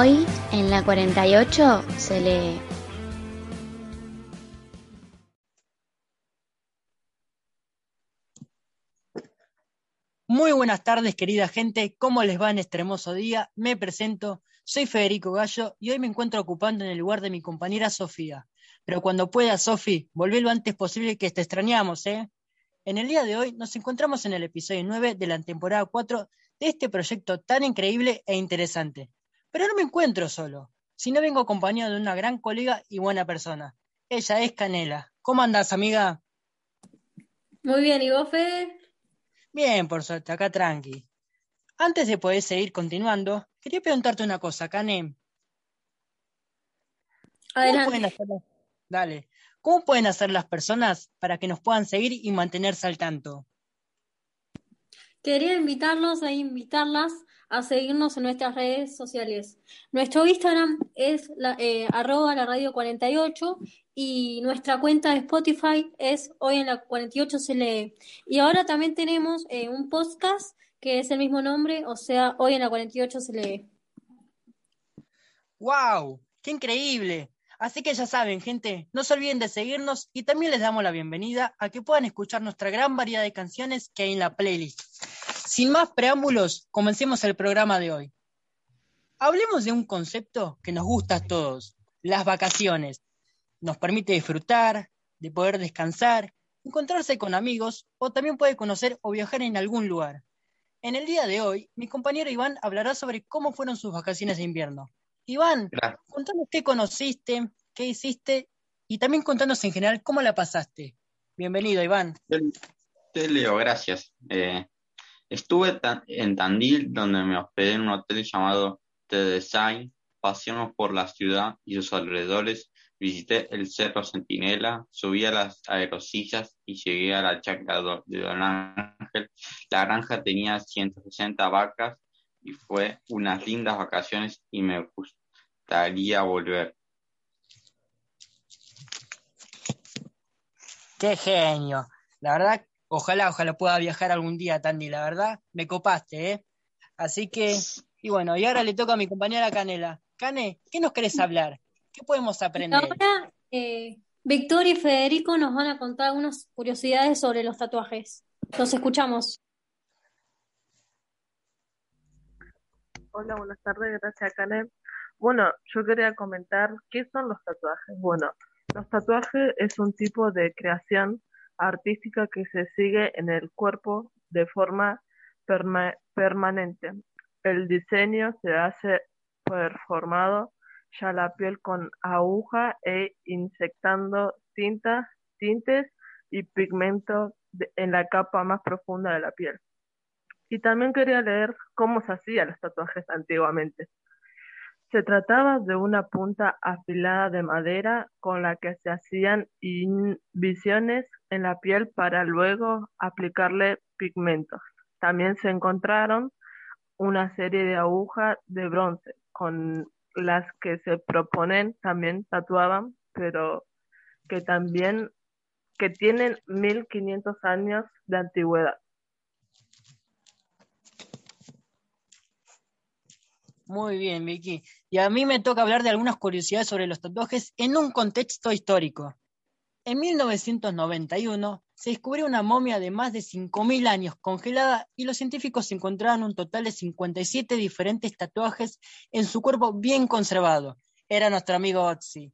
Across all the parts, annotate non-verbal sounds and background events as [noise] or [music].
Hoy en la 48 se lee. Muy buenas tardes, querida gente. ¿Cómo les va en este hermoso día? Me presento, soy Federico Gallo y hoy me encuentro ocupando en el lugar de mi compañera Sofía. Pero cuando pueda, Sofi, volvé lo antes posible que te extrañamos, ¿eh? En el día de hoy nos encontramos en el episodio 9 de la temporada 4 de este proyecto tan increíble e interesante. Pero no me encuentro solo, sino vengo acompañado de una gran colega y buena persona. Ella es Canela. ¿Cómo andas, amiga? Muy bien, ¿y vos, Fede? Bien, por suerte, acá tranqui. Antes de poder seguir continuando, quería preguntarte una cosa, Cane. Adelante. Dale. ¿Cómo pueden hacer las personas para que nos puedan seguir y mantenerse al tanto? Quería invitarlos e invitarlas a seguirnos en nuestras redes sociales. Nuestro Instagram es la, eh, arroba la radio 48 y nuestra cuenta de Spotify es hoy en la 48 se lee. Y ahora también tenemos eh, un podcast que es el mismo nombre, o sea, hoy en la 48 se lee. ¡Wow! ¡Qué increíble! Así que ya saben, gente, no se olviden de seguirnos y también les damos la bienvenida a que puedan escuchar nuestra gran variedad de canciones que hay en la playlist. Sin más preámbulos, comencemos el programa de hoy. Hablemos de un concepto que nos gusta a todos, las vacaciones. Nos permite disfrutar, de poder descansar, encontrarse con amigos o también puede conocer o viajar en algún lugar. En el día de hoy, mi compañero Iván hablará sobre cómo fueron sus vacaciones de invierno. Iván, contanos qué conociste, qué hiciste y también contanos en general cómo la pasaste. Bienvenido, Iván. Te leo, gracias. Eh, estuve en Tandil, donde me hospedé en un hotel llamado The Design. Paseamos por la ciudad y sus alrededores. Visité el Cerro Centinela, subí a las aerosillas y llegué a la chacra de Don Ángel. La granja tenía 160 vacas y fue unas lindas vacaciones y me gustaría volver. Qué genio. La verdad, ojalá, ojalá pueda viajar algún día, Tandy. La verdad, me copaste, ¿eh? Así que, y bueno, y ahora le toca a mi compañera Canela. Cane, ¿qué nos querés hablar? ¿Qué podemos aprender? Ahora, eh, Victoria y Federico nos van a contar algunas curiosidades sobre los tatuajes. Los escuchamos. Hola, buenas tardes, gracias, Canem. Bueno, yo quería comentar qué son los tatuajes. Bueno, los tatuajes es un tipo de creación artística que se sigue en el cuerpo de forma permanente. El diseño se hace performado ya la piel con aguja e inyectando tintas, tintes y pigmentos en la capa más profunda de la piel. Y también quería leer cómo se hacían los tatuajes antiguamente. Se trataba de una punta afilada de madera con la que se hacían visiones en la piel para luego aplicarle pigmentos. También se encontraron una serie de agujas de bronce con las que se proponen también tatuaban, pero que también que tienen 1500 años de antigüedad. Muy bien, Vicky. Y a mí me toca hablar de algunas curiosidades sobre los tatuajes en un contexto histórico. En 1991 se descubrió una momia de más de 5.000 años congelada y los científicos encontraron un total de 57 diferentes tatuajes en su cuerpo bien conservado. Era nuestro amigo Otzi.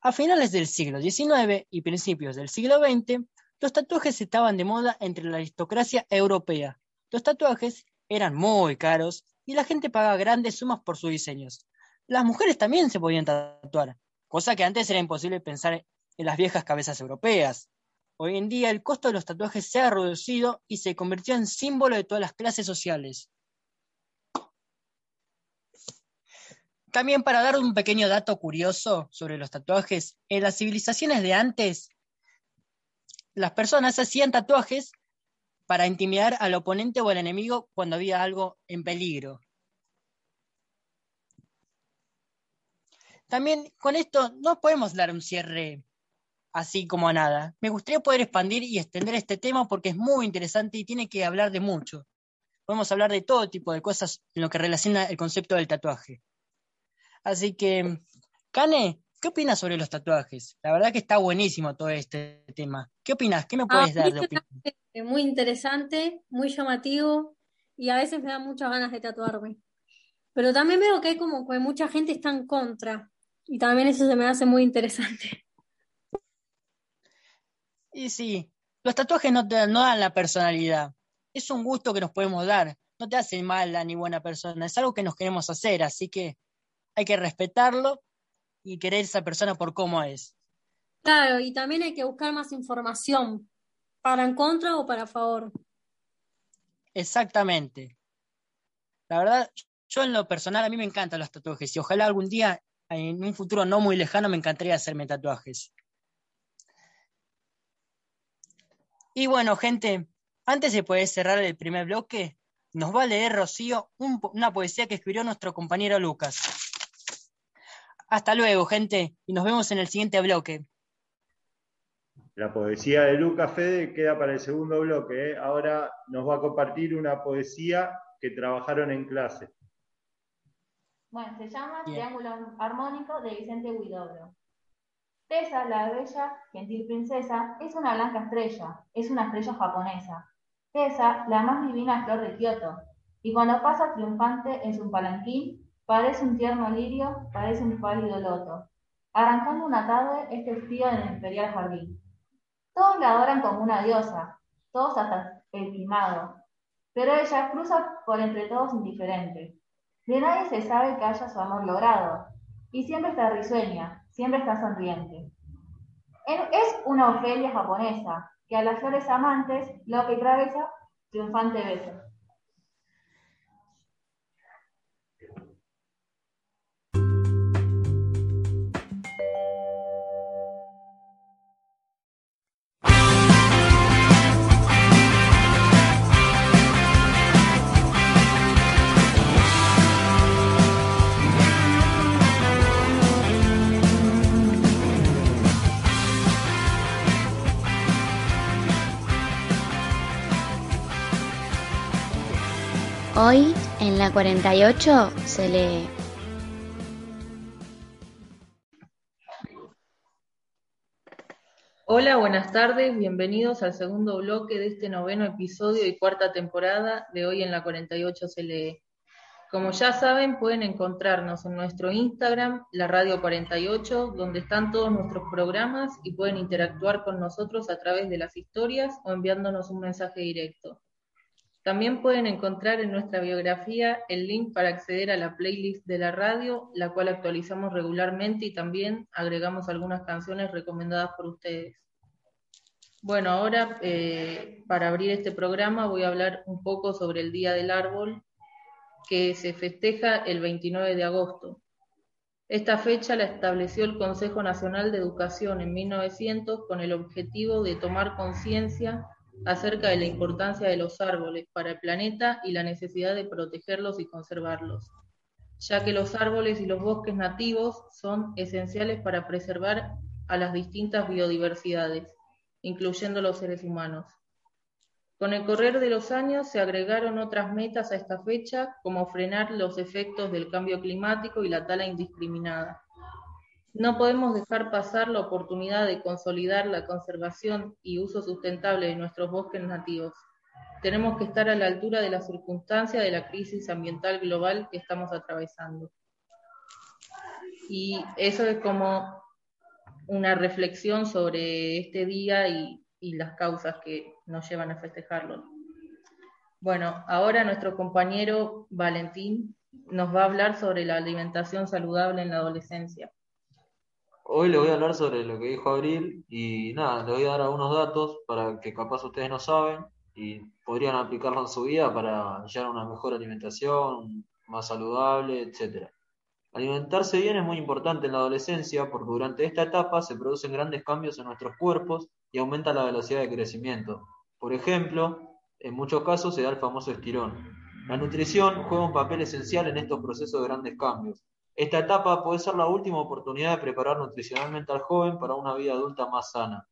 A finales del siglo XIX y principios del siglo XX, los tatuajes estaban de moda entre la aristocracia europea. Los tatuajes eran muy caros y la gente pagaba grandes sumas por sus diseños. Las mujeres también se podían tatuar, cosa que antes era imposible pensar en las viejas cabezas europeas. Hoy en día el costo de los tatuajes se ha reducido y se convirtió en símbolo de todas las clases sociales. También para dar un pequeño dato curioso sobre los tatuajes, en las civilizaciones de antes, las personas hacían tatuajes para intimidar al oponente o al enemigo cuando había algo en peligro. También con esto no podemos dar un cierre así como a nada. Me gustaría poder expandir y extender este tema porque es muy interesante y tiene que hablar de mucho. Podemos hablar de todo tipo de cosas en lo que relaciona el concepto del tatuaje. Así que, Cane, ¿qué opinas sobre los tatuajes? La verdad que está buenísimo todo este tema. ¿Qué opinas? ¿Qué me puedes dar de opinión? Muy interesante, muy llamativo y a veces me da muchas ganas de tatuarme. Pero también veo que hay como que mucha gente está en contra y también eso se me hace muy interesante. Y sí, los tatuajes no te no dan la personalidad. Es un gusto que nos podemos dar. No te hace mala ni buena persona. Es algo que nos queremos hacer, así que hay que respetarlo y querer a esa persona por cómo es. Claro, y también hay que buscar más información, para en contra o para favor. Exactamente. La verdad, yo en lo personal a mí me encantan los tatuajes y ojalá algún día, en un futuro no muy lejano, me encantaría hacerme tatuajes. Y bueno, gente, antes de poder cerrar el primer bloque, nos va a leer Rocío una poesía que escribió nuestro compañero Lucas. Hasta luego, gente, y nos vemos en el siguiente bloque. La poesía de Lucas Fede queda para el segundo bloque. ¿eh? Ahora nos va a compartir una poesía que trabajaron en clase. Bueno, se llama Triángulo Armónico de Vicente Huidobro. Tessa, la bella, gentil princesa, es una blanca estrella, es una estrella japonesa. Tessa, la más divina flor de Kioto, y cuando pasa triunfante en su palanquín, parece un tierno lirio, parece un pálido loto. Arrancando una tarde es testigo en el imperial jardín. Todos la adoran como una diosa, todos hasta el quimado, pero ella cruza por entre todos indiferente. De nadie se sabe que haya su amor logrado, y siempre está risueña, siempre está sonriente. Es una Ofelia japonesa, que a las flores amantes lo que atraviesa triunfante beso. La 48 se lee. Hola, buenas tardes, bienvenidos al segundo bloque de este noveno episodio y cuarta temporada de Hoy en la 48 se lee. Como ya saben, pueden encontrarnos en nuestro Instagram, la Radio 48, donde están todos nuestros programas y pueden interactuar con nosotros a través de las historias o enviándonos un mensaje directo. También pueden encontrar en nuestra biografía el link para acceder a la playlist de la radio, la cual actualizamos regularmente y también agregamos algunas canciones recomendadas por ustedes. Bueno, ahora eh, para abrir este programa voy a hablar un poco sobre el Día del Árbol, que se festeja el 29 de agosto. Esta fecha la estableció el Consejo Nacional de Educación en 1900 con el objetivo de tomar conciencia acerca de la importancia de los árboles para el planeta y la necesidad de protegerlos y conservarlos, ya que los árboles y los bosques nativos son esenciales para preservar a las distintas biodiversidades, incluyendo los seres humanos. Con el correr de los años se agregaron otras metas a esta fecha, como frenar los efectos del cambio climático y la tala indiscriminada. No podemos dejar pasar la oportunidad de consolidar la conservación y uso sustentable de nuestros bosques nativos. Tenemos que estar a la altura de la circunstancia de la crisis ambiental global que estamos atravesando. Y eso es como una reflexión sobre este día y, y las causas que nos llevan a festejarlo. Bueno, ahora nuestro compañero Valentín nos va a hablar sobre la alimentación saludable en la adolescencia. Hoy le voy a hablar sobre lo que dijo Abril y nada, le voy a dar algunos datos para que capaz ustedes no saben y podrían aplicarlo en su vida para llegar a una mejor alimentación, más saludable, etcétera. Alimentarse bien es muy importante en la adolescencia porque durante esta etapa se producen grandes cambios en nuestros cuerpos y aumenta la velocidad de crecimiento. Por ejemplo, en muchos casos se da el famoso estirón. La nutrición juega un papel esencial en estos procesos de grandes cambios. Esta etapa puede ser la última oportunidad de preparar nutricionalmente al joven para una vida adulta más sana.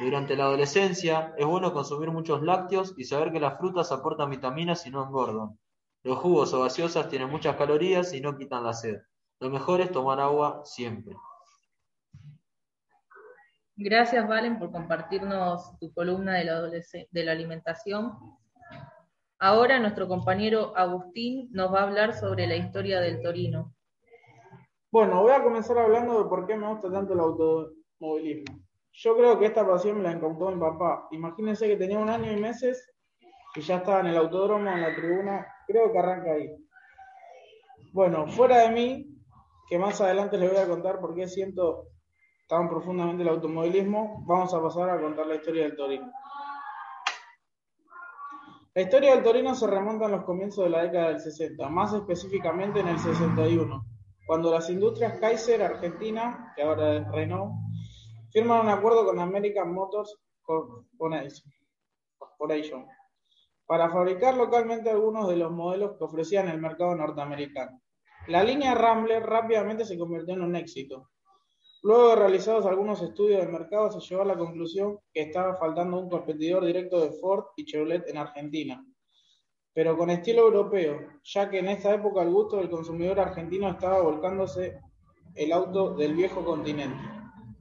Durante la adolescencia es bueno consumir muchos lácteos y saber que las frutas aportan vitaminas y no engordan. Los jugos o gaseosas tienen muchas calorías y no quitan la sed. Lo mejor es tomar agua siempre. Gracias, Valen, por compartirnos tu columna de la, alimentación. Ahora nuestro compañero Agustín nos va a hablar sobre la historia del Torino. Bueno, voy a comenzar hablando de por qué me gusta tanto el automovilismo. Yo creo que esta pasión me la incautó mi papá. Imagínense que tenía un año y meses y ya estaba en el autódromo, en la tribuna. Creo que arranca ahí. Bueno, fuera de mí, que más adelante les voy a contar por qué siento tan profundamente el automovilismo, vamos a pasar a contar la historia del Torino. La historia del Torino se remonta a los comienzos de la década del 60, más específicamente en el 61, cuando las industrias Kaiser Argentina, que ahora es Renault, firman un acuerdo con American Motors Corporation para fabricar localmente algunos de los modelos que ofrecían el mercado norteamericano. La línea Rambler rápidamente se convirtió en un éxito, Luego de realizados algunos estudios de mercado, se llegó a la conclusión que estaba faltando un competidor directo de Ford y Chevrolet en Argentina, pero con estilo europeo, ya que en esta época el gusto del consumidor argentino estaba volcándose el auto del viejo continente.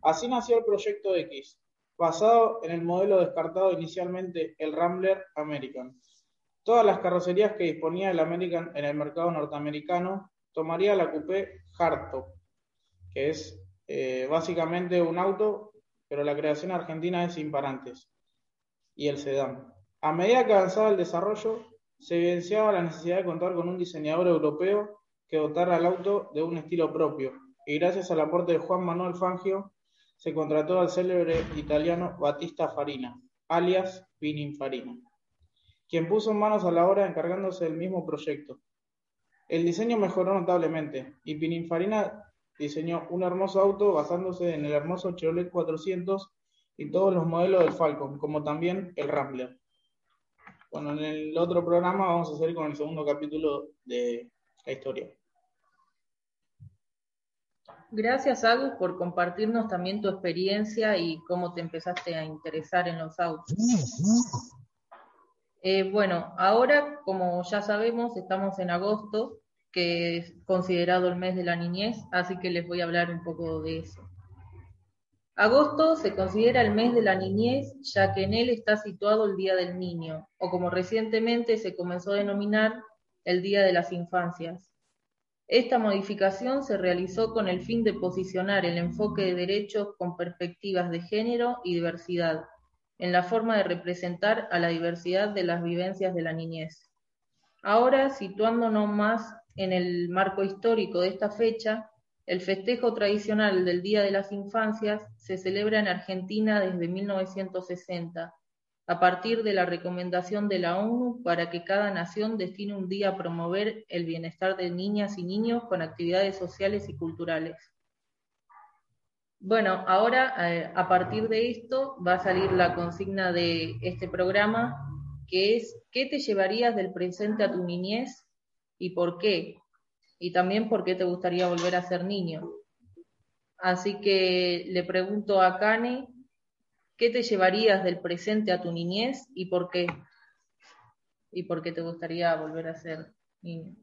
Así nació el Proyecto X, basado en el modelo descartado inicialmente, el Rambler American. Todas las carrocerías que disponía el American en el mercado norteamericano tomaría la coupé Hardtop, que es eh, básicamente un auto, pero la creación argentina es sin parantes, y el sedán. A medida que avanzaba el desarrollo, se evidenciaba la necesidad de contar con un diseñador europeo que dotara al auto de un estilo propio, y gracias al aporte de Juan Manuel Fangio, se contrató al célebre italiano Battista Farina, alias Pininfarina, quien puso manos a la obra encargándose del mismo proyecto. El diseño mejoró notablemente, y Pininfarina diseñó un hermoso auto basándose en el hermoso Chevrolet 400 y todos los modelos del Falcon, como también el Rambler. Bueno, en el otro programa vamos a seguir con el segundo capítulo de la historia. Gracias, Agus, por compartirnos también tu experiencia y cómo te empezaste a interesar en los autos. Eh, bueno, ahora, como ya sabemos, estamos en agosto que es considerado el mes de la niñez, así que les voy a hablar un poco de eso. Agosto se considera el mes de la niñez, ya que en él está situado el Día del Niño, o como recientemente se comenzó a denominar, el Día de las Infancias. Esta modificación se realizó con el fin de posicionar el enfoque de derechos con perspectivas de género y diversidad, en la forma de representar a la diversidad de las vivencias de la niñez. Ahora, situándonos más en el marco histórico de esta fecha, el festejo tradicional del Día de las Infancias se celebra en Argentina desde 1960, a partir de la recomendación de la ONU para que cada nación destine un día a promover el bienestar de niñas y niños con actividades sociales y culturales. Bueno, ahora eh, a partir de esto va a salir la consigna de este programa, que es ¿qué te llevarías del presente a tu niñez y por qué. Y también por qué te gustaría volver a ser niño. Así que le pregunto a Kane, ¿qué te llevarías del presente a tu niñez y por qué? ¿Y por qué te gustaría volver a ser niño?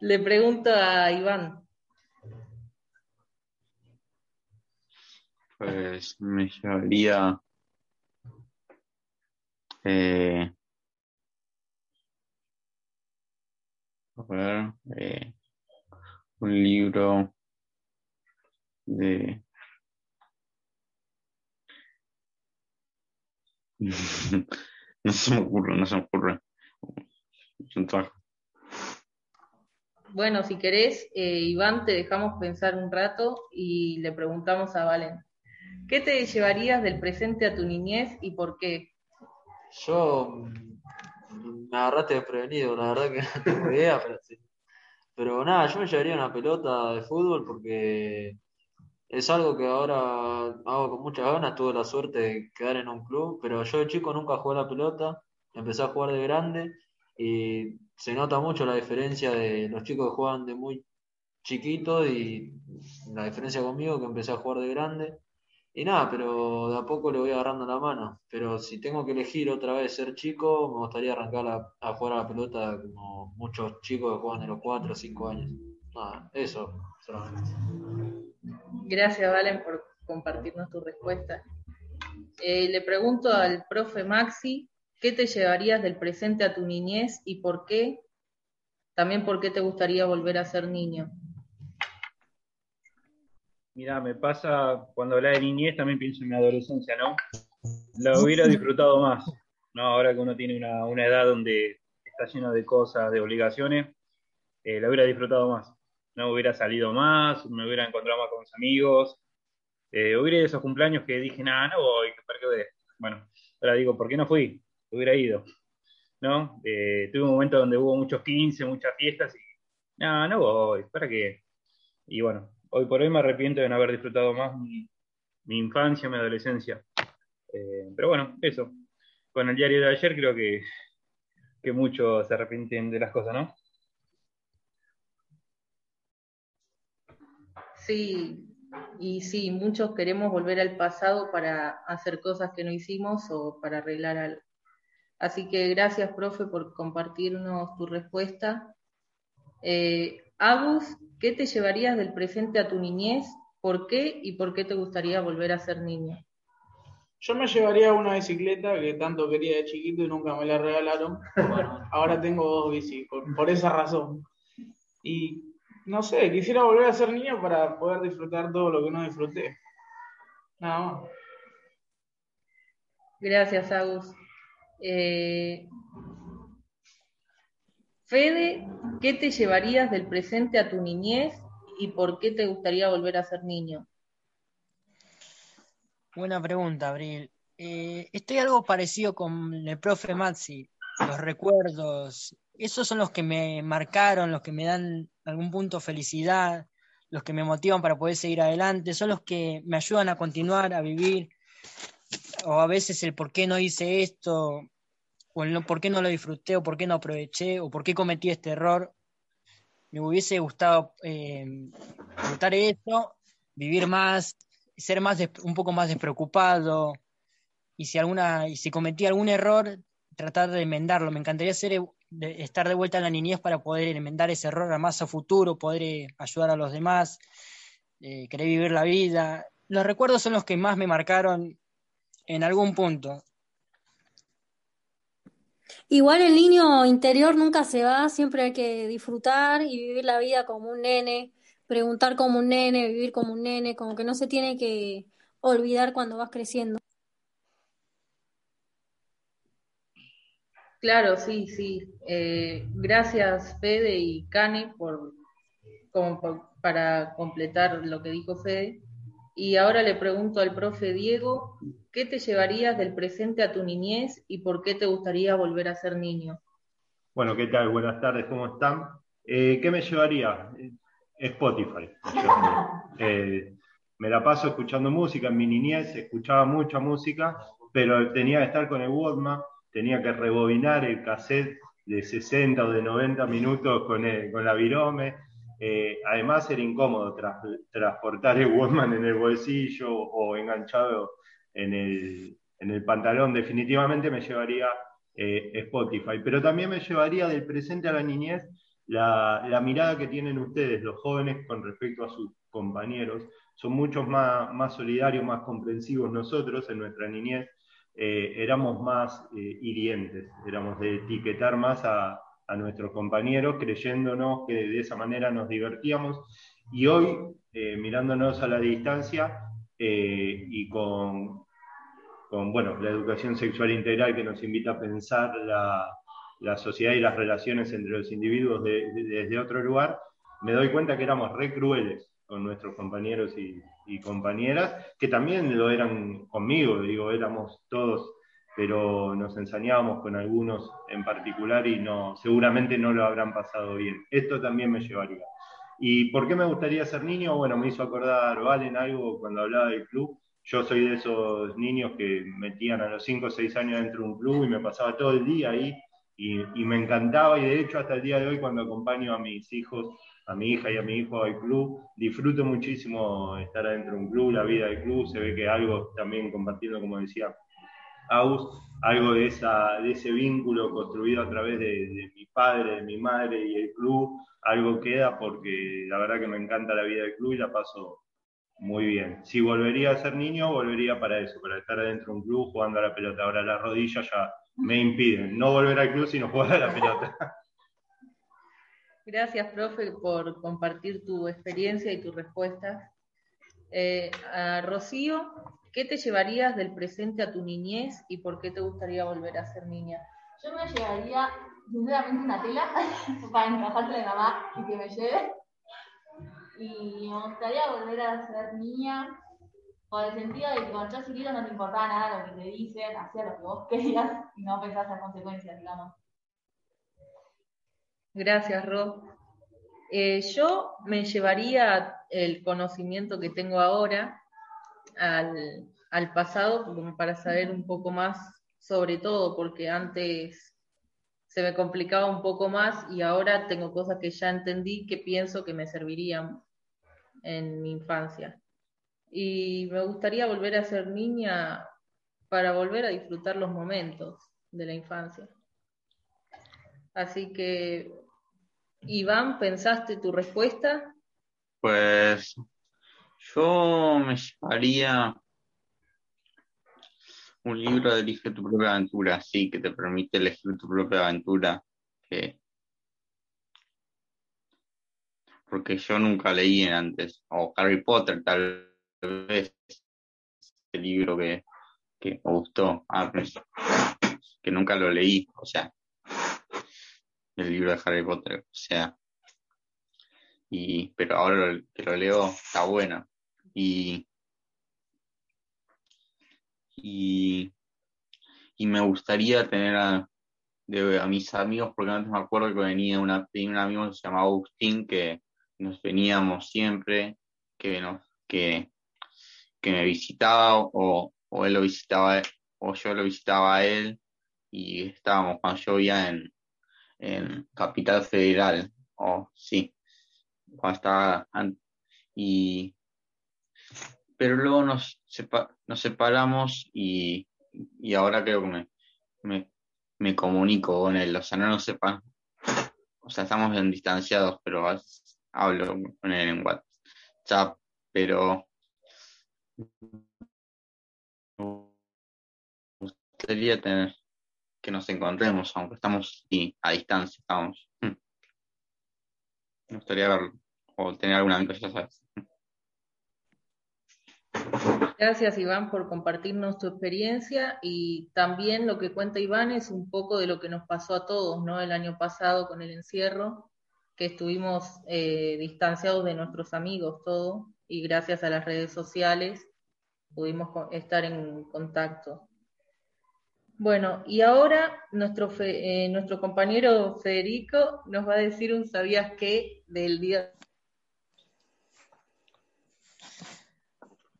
Le pregunto a Iván. Pues me llevaría eh, a ver, eh, un libro de [laughs] no se me ocurre, no se me ocurre. Bueno, si querés, eh, Iván, te dejamos pensar un rato y le preguntamos a Valen, ¿qué te llevarías del presente a tu niñez y por qué? Yo me agarraste desprevenido, la verdad que [laughs] no tengo idea, pero sí. Pero nada, yo me llevaría una pelota de fútbol porque es algo que ahora hago con muchas ganas. Tuve la suerte de quedar en un club, pero yo de chico nunca jugué a la pelota. Empecé a jugar de grande y se nota mucho la diferencia de los chicos que juegan de muy chiquito y la diferencia conmigo que empecé a jugar de grande. Y nada, pero de a poco le voy agarrando la mano. Pero si tengo que elegir otra vez ser chico, me gustaría arrancar a, jugar a la pelota como muchos chicos que juegan de los 4 o 5 años. Nada, eso solamente. Gracias, Valen, por compartirnos tu respuesta. Eh, le pregunto al profe Maxi, ¿qué te llevarías del presente a tu niñez y por qué? También por qué te gustaría volver a ser niño. Mira, me pasa cuando habla de niñez, también pienso en mi adolescencia, ¿no? Lo hubiera disfrutado más, ¿no? Ahora que uno tiene una, una edad donde está lleno de cosas, de obligaciones, eh, lo hubiera disfrutado más. No hubiera salido más, me hubiera encontrado más con mis amigos, eh, hubiera esos cumpleaños que dije, nada, no voy, ¿para qué voy? Bueno, ahora digo, ¿por qué no fui? Hubiera ido, ¿no? Eh, tuve un momento donde hubo muchos 15, muchas fiestas y, nada, no voy, ¿para qué? Y bueno, hoy por hoy me arrepiento de no haber disfrutado más mi, infancia, mi adolescencia. Eh, pero bueno, eso. Con el diario de ayer creo que, que muchos se arrepienten de las cosas, ¿no? Sí, y sí, muchos queremos volver al pasado para hacer cosas que no hicimos o para arreglar algo. Así que gracias, profe, por compartirnos tu respuesta. Eh, Agus, ¿qué te llevarías del presente a tu niñez? ¿Por qué y por qué te gustaría volver a ser niño? Yo me llevaría una bicicleta que tanto quería de chiquito y nunca me la regalaron. Bueno, ahora tengo dos bicis, por, por esa razón. Y no sé, quisiera volver a ser niño para poder disfrutar todo lo que no disfruté. Nada más. Gracias, Agus. Eh, Fede, ¿qué te llevarías del presente a tu niñez y por qué te gustaría volver a ser niño? Buena pregunta, Abril. Eh, estoy algo parecido con el profe Maxi. Los recuerdos, esos son los que me marcaron, los que me dan algún punto felicidad, los que me motivan para poder seguir adelante, son los que me ayudan a continuar, a vivir, o a veces el por qué no hice esto, o por qué no lo disfruté, o por qué no aproveché, o por qué cometí este error. Me hubiese gustado eh, disfrutar eso, vivir más, ser más un poco más despreocupado, y si alguna, y si cometí algún error, tratar de enmendarlo. Me encantaría ser, de- estar de vuelta en la niñez para poder enmendar ese error a más a futuro, poder eh, ayudar a los demás, eh, querer vivir la vida. Los recuerdos son los que más me marcaron en algún punto. Igual el niño interior nunca se va, siempre hay que disfrutar y vivir la vida como un nene, preguntar como un nene, vivir como un nene, como que no se tiene que olvidar cuando vas creciendo. Claro, sí, sí. Eh, gracias, Fede y Cane, por, como por- para completar lo que dijo Fede. Y ahora le pregunto al profe Diego, ¿qué te llevarías del presente a tu niñez y por qué te gustaría volver a ser niño? Bueno, ¿qué tal? Buenas tardes, ¿cómo están? Eh, ¿Qué me llevaría? Eh, Spotify. [laughs] Eh, me la paso escuchando música, en mi niñez escuchaba mucha música, pero tenía que estar con el Walkman, tenía que rebobinar el cassette de 60 o de 90 minutos con, el- con la virome. Eh, además era incómodo transportar el Walkman en el bolsillo o enganchado en el, en el pantalón. Definitivamente me llevaría eh, Spotify, pero también me llevaría del presente a la niñez la, la mirada que tienen ustedes, los jóvenes, con respecto a sus compañeros. Son muchos más, más solidarios, más comprensivos nosotros en nuestra niñez. eh, éramos más hirientes, éramos de etiquetar más a, a nuestros compañeros, creyéndonos que de esa manera nos divertíamos. Y hoy, eh, mirándonos a la distancia eh, y con, con bueno, la educación sexual integral que nos invita a pensar la, la sociedad y las relaciones entre los individuos de- de- desde otro lugar, me doy cuenta que éramos re crueles con nuestros compañeros y, y compañeras, que también lo eran conmigo, digo, éramos todos, pero nos ensañábamos con algunos en particular y no, seguramente no lo habrán pasado bien. Esto también me llevaría. ¿Y por qué me gustaría ser niño? Bueno, me hizo acordar Valen algo cuando hablaba del club. Yo soy de esos niños que metían a los 5 o 6 años dentro de un club y me pasaba todo el día ahí y, y me encantaba y de hecho hasta el día de hoy cuando acompaño a mis hijos a mi hija y a mi hijo al club. Disfruto muchísimo estar adentro de un club, la vida del club, se ve que algo también compartiendo, como decía Aus, algo de, ese vínculo construido a través de, mi padre, de mi madre y el club, algo queda porque la verdad que me encanta la vida del club y la paso muy bien. Si volvería a ser niño, volvería para eso, para estar adentro de un club jugando a la pelota. Ahora las rodillas ya me impiden no volver al club, sino jugar a la pelota. Gracias, profe, por compartir tu experiencia y tus respuestas. Eh, a Rocío, ¿qué te llevarías del presente a tu niñez y por qué te gustaría volver a ser niña? Yo me llevaría, sinceramente, una tela [laughs] para encajarle a la mamá y que me lleve. Y me gustaría volver a ser niña con el sentido de que cuando yo chiquito no te importaba nada lo que te dicen, hacías lo que vos querías y no pensás en consecuencias, digamos. Gracias, Ro. Eh, yo me llevaría el conocimiento que tengo ahora al, al pasado como para saber un poco más sobre todo, porque antes se me complicaba un poco más y ahora tengo cosas que ya entendí que pienso que me servirían en mi infancia. Y me gustaría volver a ser niña para volver a disfrutar los momentos de la infancia. Así que, Iván, ¿pensaste tu respuesta? Pues yo me llevaría un libro de Elige tu propia aventura, sí, que te permite elegir tu propia aventura. Que... Porque yo nunca leí antes, o Harry Potter tal vez, el libro que, que me gustó, que nunca lo leí, o sea, el libro de Harry Potter, o sea, y, pero ahora que lo leo está bueno. Y, y, y me gustaría tener a, de, a mis amigos, porque antes me acuerdo que venía una, un amigo que se llamaba Agustín, que nos veníamos siempre, que, nos, que, que me visitaba o, o él lo visitaba o yo lo visitaba a él y estábamos cuando yo vivía en, en Capital Federal, o sí, cuando estaba y pero luego nos, sepa, nos separamos y, y ahora creo que me, me, me, comunico con él, o sea, no nos sepa, o sea, estamos en distanciados, pero hablo con él en WhatsApp, pero gustaría tener que nos encontremos, aunque estamos a distancia, estamos. Me gustaría verlo, o tener alguna amigo, sabes. Gracias Iván por compartirnos tu experiencia y también lo que cuenta Iván es un poco de lo que nos pasó a todos, ¿no? El año pasado con el encierro, que estuvimos eh, distanciados de nuestros amigos, todo, y gracias a las redes sociales pudimos estar en contacto. Bueno, y ahora nuestro, eh, nuestro compañero Federico nos va a decir un sabías qué del día.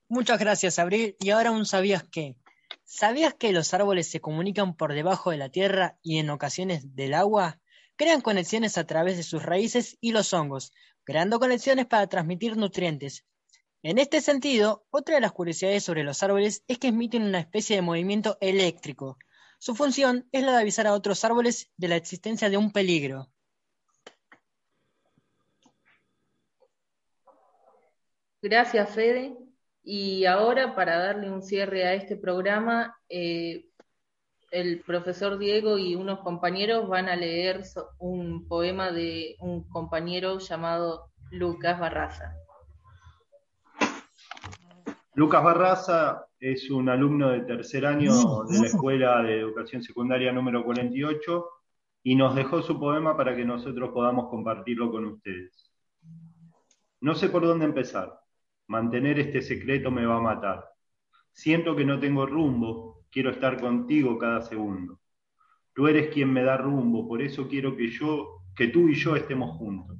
Muchas gracias, Abril. Y ahora un sabías qué. ¿Sabías que los árboles se comunican por debajo de la tierra y en ocasiones del agua? Crean conexiones a través de sus raíces y los hongos, creando conexiones para transmitir nutrientes. En este sentido, otra de las curiosidades sobre los árboles es que emiten una especie de movimiento eléctrico, su función es la de avisar a otros árboles de la existencia de un peligro. Gracias, Fede. Y ahora, para darle un cierre a este programa, eh, el profesor Diego y unos compañeros van a leer un poema de un compañero llamado Lucas Barraza. Lucas Barraza es un alumno de tercer año de la Escuela de Educación Secundaria número 48 y nos dejó su poema para que nosotros podamos compartirlo con ustedes. No sé por dónde empezar. Mantener este secreto me va a matar. Siento que no tengo rumbo, quiero estar contigo cada segundo. Tú eres quien me da rumbo, por eso quiero que yo, que tú y yo estemos juntos.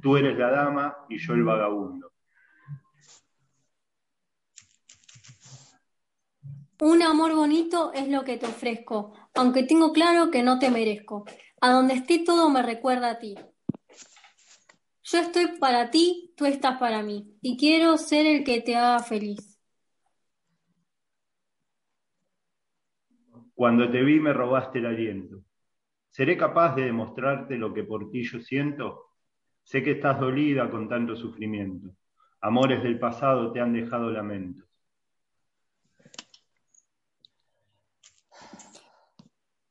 Tú eres la dama y yo el vagabundo. Un amor bonito es lo que te ofrezco, aunque tengo claro que no te merezco. A donde esté todo me recuerda a ti. Yo estoy para ti, tú estás para mí, y quiero ser el que te haga feliz. Cuando te vi me robaste el aliento. ¿Seré capaz de demostrarte lo que por ti yo siento? Sé que estás dolida con tanto sufrimiento. Amores del pasado te han dejado lamentos.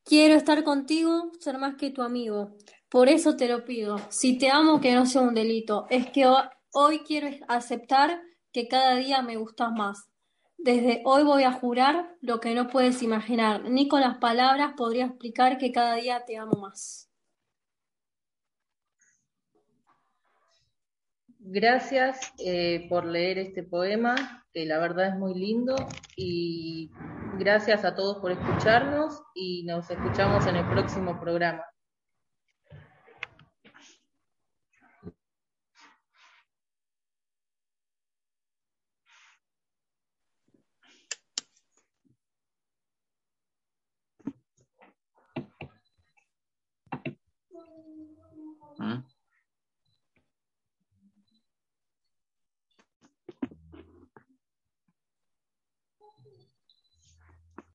Quiero estar contigo, ser más que tu amigo. Por eso te lo pido. Si te amo, que no sea un delito. Es que hoy quiero aceptar que cada día me gustas más. Desde hoy voy a jurar lo que no puedes imaginar. Ni con las palabras podría explicar que cada día te amo más. Gracias eh, por leer este poema, que la verdad es muy lindo. Y gracias a todos por escucharnos y nos escuchamos en el próximo programa.